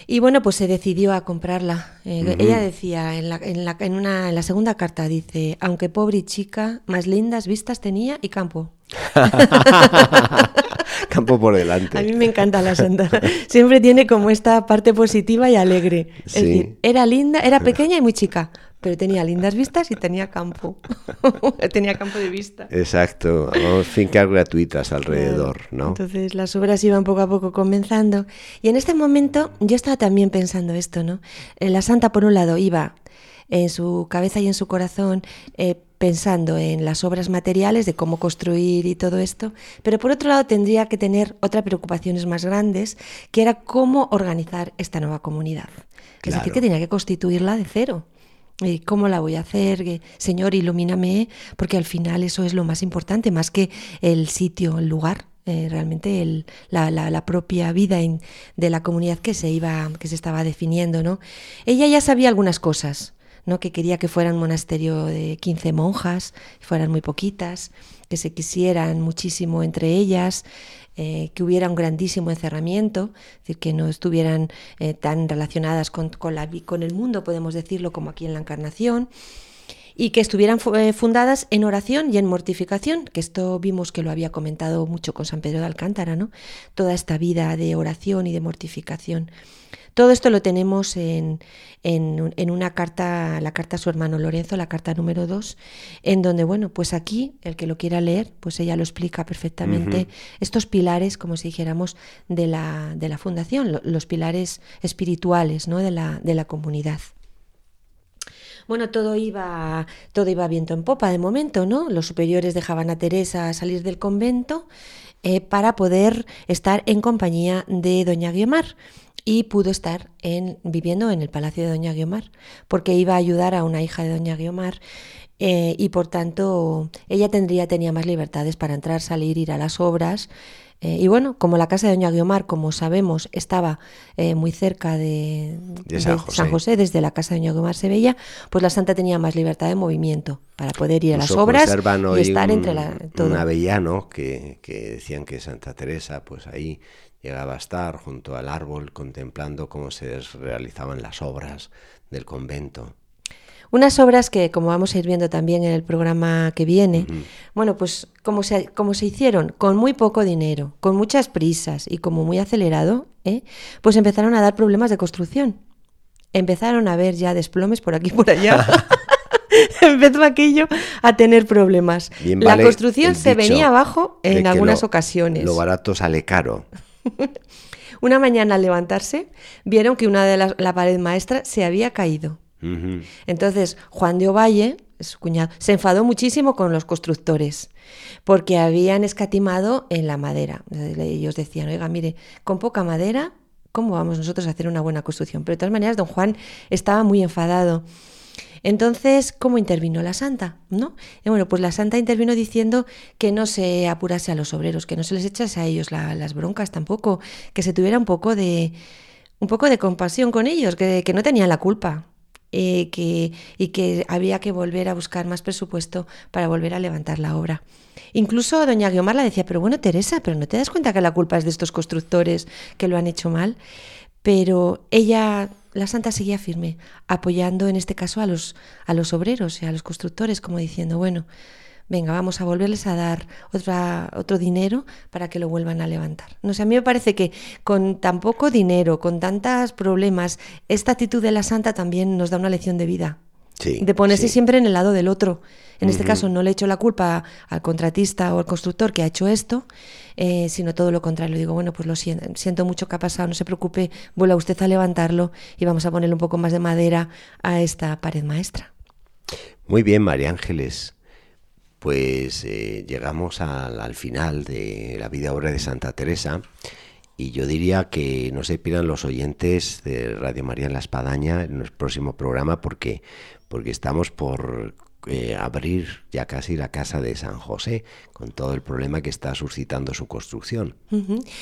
Y bueno, pues se decidió a comprarla. Eh, ella decía en la, en, la, en, una, en la segunda carta, dice, aunque pobre y chica, más lindas vistas tenía y campo. campo por delante. A mí me encanta la santa. Siempre tiene como esta parte positiva y alegre. Es decir, era linda, era pequeña y muy chica, pero tenía lindas vistas y tenía campo. tenía campo de vista. Exacto, fincas gratuitas alrededor, ¿no? Entonces las obras iban poco a poco comenzando. Y en este momento yo estaba también pensando esto, ¿no? Eh, la santa, por un lado, iba en su cabeza y en su corazón eh, pensando en las obras materiales, de cómo construir y todo esto, pero por otro lado tendría que tener otras preocupaciones más grandes, que era cómo organizar esta nueva comunidad. Es decir, que tenía que constituirla de cero. ¿Y ¿Cómo la voy a hacer? Señor, ilumíname, porque al final eso es lo más importante, más que el sitio, el lugar. Eh, realmente el, la, propia vida de la comunidad que se iba, que se estaba definiendo, ¿no? Ella ya sabía algunas cosas, ¿no? que quería que fuera un monasterio de 15 monjas, fueran muy poquitas, que se quisieran muchísimo entre ellas, eh, que hubiera un grandísimo encerramiento, es decir, que no estuvieran eh, tan relacionadas con, con, la, con el mundo, podemos decirlo, como aquí en la Encarnación y que estuvieran eh, fundadas en oración y en mortificación, que esto vimos que lo había comentado mucho con San Pedro de Alcántara, ¿no? Toda esta vida de oración y de mortificación. Todo esto lo tenemos en, en, una carta, la carta a su hermano Lorenzo, la carta número 2, en donde, bueno, pues aquí, el que lo quiera leer, pues ella lo explica perfectamente, estos pilares, como si dijéramos, de la, de la fundación, los pilares espirituales ¿no? de, la, de la comunidad. Bueno, todo iba, todo iba viento en popa de momento, ¿no? Los superiores dejaban a Teresa salir del convento eh, para poder estar en compañía de Doña Guiomar y pudo estar en, viviendo en el palacio de Doña Guiomar, porque iba a ayudar a una hija de Doña Guiomar eh, y por tanto ella tendría, tenía más libertades para entrar, salir, ir a las obras. Eh, y bueno, como la casa de Doña Guiomar, como sabemos, estaba eh, muy cerca de, San, José. desde la casa de Doña Guiomar se veía, pues la santa tenía más libertad de movimiento para poder ir a las obras y estar entre la, todo. Un avellano que, que decían que Santa Teresa, pues ahí llegaba a estar junto al árbol contemplando cómo se realizaban las obras del convento. Unas obras que, como vamos a ir viendo también en el programa que viene, bueno, pues como se, como se hicieron con muy poco dinero, con muchas prisas y como muy acelerado, ¿eh? pues empezaron a dar problemas de construcción. Empezaron a haber ya desplomes por aquí y por allá. Empezó aquello a tener problemas. la construcción se venía abajo en algunas ocasiones. Lo barato sale caro. una mañana al levantarse, vieron que una de las, la pared maestra se había caído. Entonces, Juan de Ovalle, su cuñado, se enfadó muchísimo con los constructores porque habían escatimado en la madera. Ellos decían, oiga, mire, con poca madera, ¿cómo vamos nosotros a hacer una buena construcción? Pero de todas maneras, don Juan estaba muy enfadado. Entonces, ¿cómo intervino la santa? ¿No? Y bueno, pues la santa intervino diciendo que no se apurase a los obreros, que no se les echase a ellos las broncas tampoco, que se tuviera un poco de, un poco de compasión con ellos, que, no tenían la culpa, eh, que, y que había que volver a buscar más presupuesto para volver a levantar la obra. Incluso doña Guiomar la decía, pero bueno, Teresa, pero ¿no te das cuenta que la culpa es de estos constructores que lo han hecho mal? Pero ella, la santa, seguía firme, apoyando en este caso a los, a los obreros y a los constructores, como diciendo, bueno, venga, vamos a volverles a dar otra, otro dinero para que lo vuelvan a levantar. No sé, a mí me parece que con tan poco dinero, con tantos problemas, esta actitud de la santa también nos da una lección de vida. De ponerse siempre en el lado del otro. En este caso no le echo la culpa al contratista o al constructor que ha hecho esto, eh, sino todo lo contrario. Digo, bueno, pues lo siento, siento mucho que ha pasado, no se preocupe, vuelva usted a levantarlo y vamos a ponerle un poco más de madera a esta pared maestra. Muy bien, María Ángeles pues eh, llegamos al, final de la vida obra de Santa Teresa y yo diría que no se pierdan los oyentes de Radio María en la Espadaña en el próximo programa porque, porque estamos por eh, abrir ya casi la casa de San José con todo el problema que está suscitando su construcción.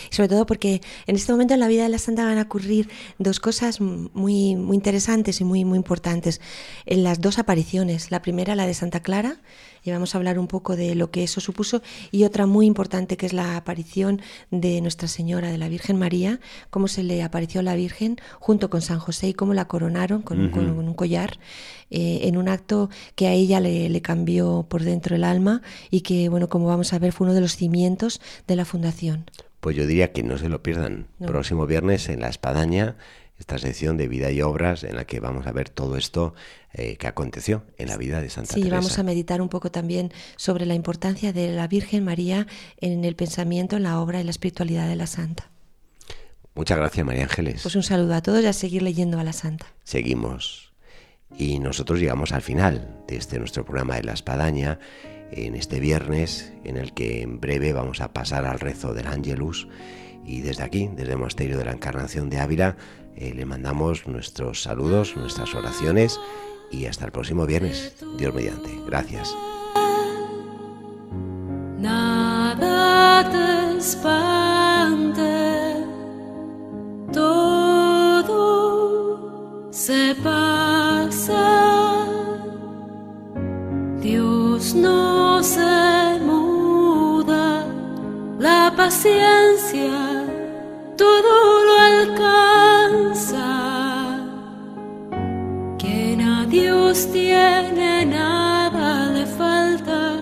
Sobre todo porque en este momento en la vida de la Santa van a ocurrir dos cosas muy, muy interesantes y muy, muy importantes. En las dos apariciones. La primera, la de Santa Clara, y vamos a hablar un poco de lo que eso supuso, y otra muy importante que es la aparición de Nuestra Señora, de la Virgen María, cómo se le apareció la Virgen junto con San José y cómo la coronaron con, un collar, eh, en un acto que a ella le, cambió por dentro el alma y que, bueno, como vamos a ver, fue uno de los cimientos de la fundación. Pues yo diría que no se lo pierdan. Próximo viernes en La Espadaña esta sección de vida y obras en la que vamos a ver todo esto eh, que aconteció en la vida de Santa sí, Teresa. Sí, vamos a meditar un poco también sobre la importancia de la Virgen María en el pensamiento, en la obra y la espiritualidad de la Santa. Muchas gracias, María Ángeles. Pues un saludo a todos y a seguir leyendo a la Santa. Seguimos. Y nosotros llegamos al final de este nuestro programa de la Espadaña, en este viernes, en el que en breve vamos a pasar al rezo del Ángelus. Y desde aquí, desde el Monasterio de la Encarnación de Ávila, eh, le mandamos nuestros saludos, nuestras oraciones y hasta el próximo viernes. Dios mediante. Gracias. Nada te espante, todo se pasa. Dios no se muda, la paciencia todo lo alcanza. Quien a Dios tiene nada le falta.